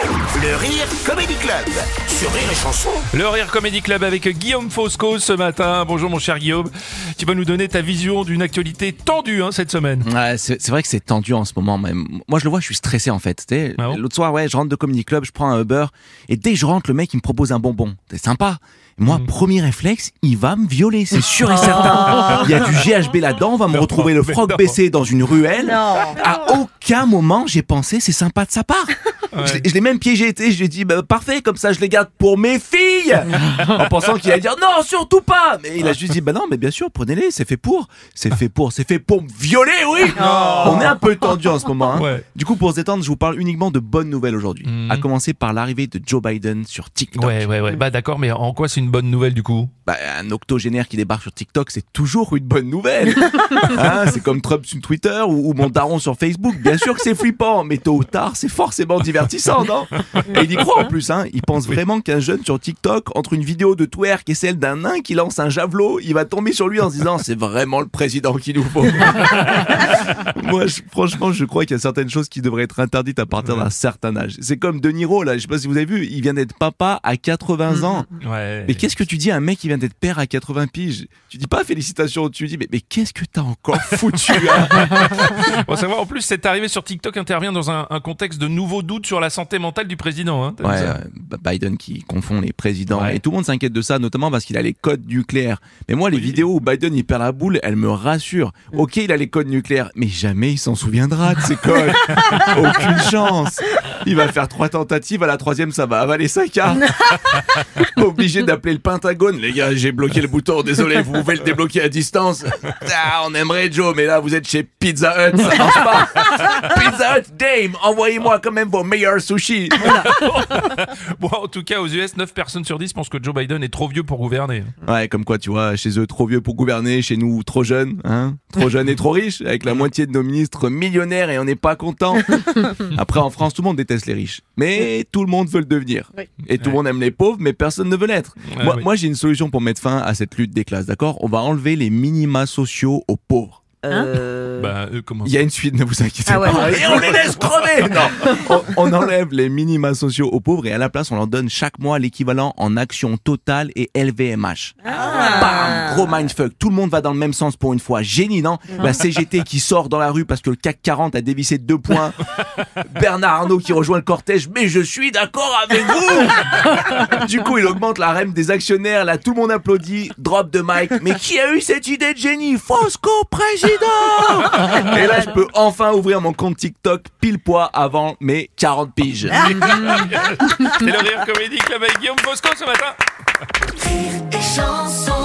Le Rire Comedy Club sur Rire et Chanson. Le Rire Comedy Club avec Guillaume Fosco ce matin. Bonjour mon cher Guillaume. Tu vas nous donner ta vision d'une actualité tendue hein, cette semaine. Ouais, c'est c'est vrai que c'est tendu en ce moment. Mais moi, je le vois, je suis stressé en fait. Ah bon L'autre soir, ouais, je rentre de Comedy Club, je prends un Uber et dès que je rentre, le mec il me propose un bonbon. C'est sympa. Et Mm. Moi, premier réflexe, il va me violer, c'est sûr et certain. Il y a du GHB là-dedans, on va me retrouver le froc non. baissé dans une ruelle. À aucun moment, j'ai pensé c'est sympa de sa part. Je l'ai- même piégé, tu sais, je lui ai dit bah, parfait, comme ça je les garde pour mes filles. En pensant qu'il allait dire non, surtout pas. Mais il a juste dit bah non, mais bien sûr, prenez-les, c'est fait pour. C'est fait pour, c'est fait pour me violer, oui. On est un peu tendu en ce moment. hein. Ouais. Du coup, pour se détendre, je vous parle uniquement de bonnes nouvelles aujourd'hui. À commencer par l'arrivée de Joe Biden sur TikTok. Ouais, ouais, ouais. Bah d'accord, mais en quoi c'est une bonne nouvelle du coup? Bah, un octogénaire qui débarque sur TikTok, c'est toujours une bonne nouvelle. Hein, c'est comme Trump sur Twitter ou, ou mon daron sur Facebook. Bien sûr que c'est flippant, mais tôt ou tard, c'est forcément divertissant, non? Et il y croit en plus. Hein. Il pense vraiment qu'un jeune sur TikTok, entre une vidéo de twerk et celle d'un nain qui lance un javelot, il va tomber sur lui en se disant c'est vraiment le président qu'il nous faut. Moi, je- franchement, je crois qu'il y a certaines choses qui devraient être interdites à partir d'un certain âge. C'est comme De Niro, là, je sais pas si vous avez vu, il vient d'être papa à 80 ans. Ouais. Mais qu'est-ce que tu dis à un mec qui vient d'être père à 80 piges? Tu dis pas félicitations, tu dis mais, mais qu'est-ce que t'as encore foutu hein? Savoir en plus cette arrivée sur TikTok intervient dans un, un contexte de nouveaux doutes sur la santé mentale du président. Hein, Ouais, euh, Biden qui confond les présidents et tout le monde s'inquiète de ça, notamment parce qu'il a les codes nucléaires. Mais moi, les vidéos où Biden il perd la boule, elles me rassurent. Ok, il a les codes nucléaires, mais jamais il s'en souviendra de ces codes. Aucune chance. Il va faire trois tentatives, à la troisième ça va avaler sa carte. Obligé d'appeler le Pentagone. Les gars, j'ai bloqué le bouton, désolé, vous pouvez le débloquer à distance. Ah, on aimerait Joe, mais là vous êtes chez Pizza Hut, ça marche pas. Pizza Hut, Dame, envoyez-moi quand même vos meilleurs sushis. Bon, en tout cas, aux US, 9 personnes sur 10 pensent que Joe Biden est trop vieux pour gouverner. Ouais, comme quoi, tu vois, chez eux, trop vieux pour gouverner, chez nous, trop jeune, hein Trop jeune et trop riche, avec la moitié de nos ministres millionnaires et on n'est pas content. Après, en France, tout le monde déteste les riches. Mais tout le monde veut le devenir. Et tout le monde aime les pauvres, mais personne ne veut l'être. Ouais, moi, oui. moi, j'ai une solution pour mettre fin à cette lutte des classes, d'accord? On va enlever les minima sociaux aux pauvres. Bah, euh, comment Il y a une suite, ne vous inquiétez Ah ouais. pas. Et on les laisse crever Non on, on enlève les minima sociaux aux pauvres et à la place, on leur donne chaque mois l'équivalent en actions totales et LVMH. Bam Gros mindfuck. Tout le monde va dans le même sens pour une fois. Génie, non La CGT qui sort dans la rue parce que le CAC 40 a dévissé de deux points. Bernard Arnault qui rejoint le cortège. Mais je suis d'accord avec vous Du coup, il augmente la REM des actionnaires. Là, tout le monde applaudit. Drop de mic. Mais qui a eu cette idée de génie? Fosco président Et là, je peux enfin ouvrir mon compte TikTok pile poids avant mes 40 piges. C'est le Rire Comedy Club avec Guillaume Fosco ce matin. Rire et chanson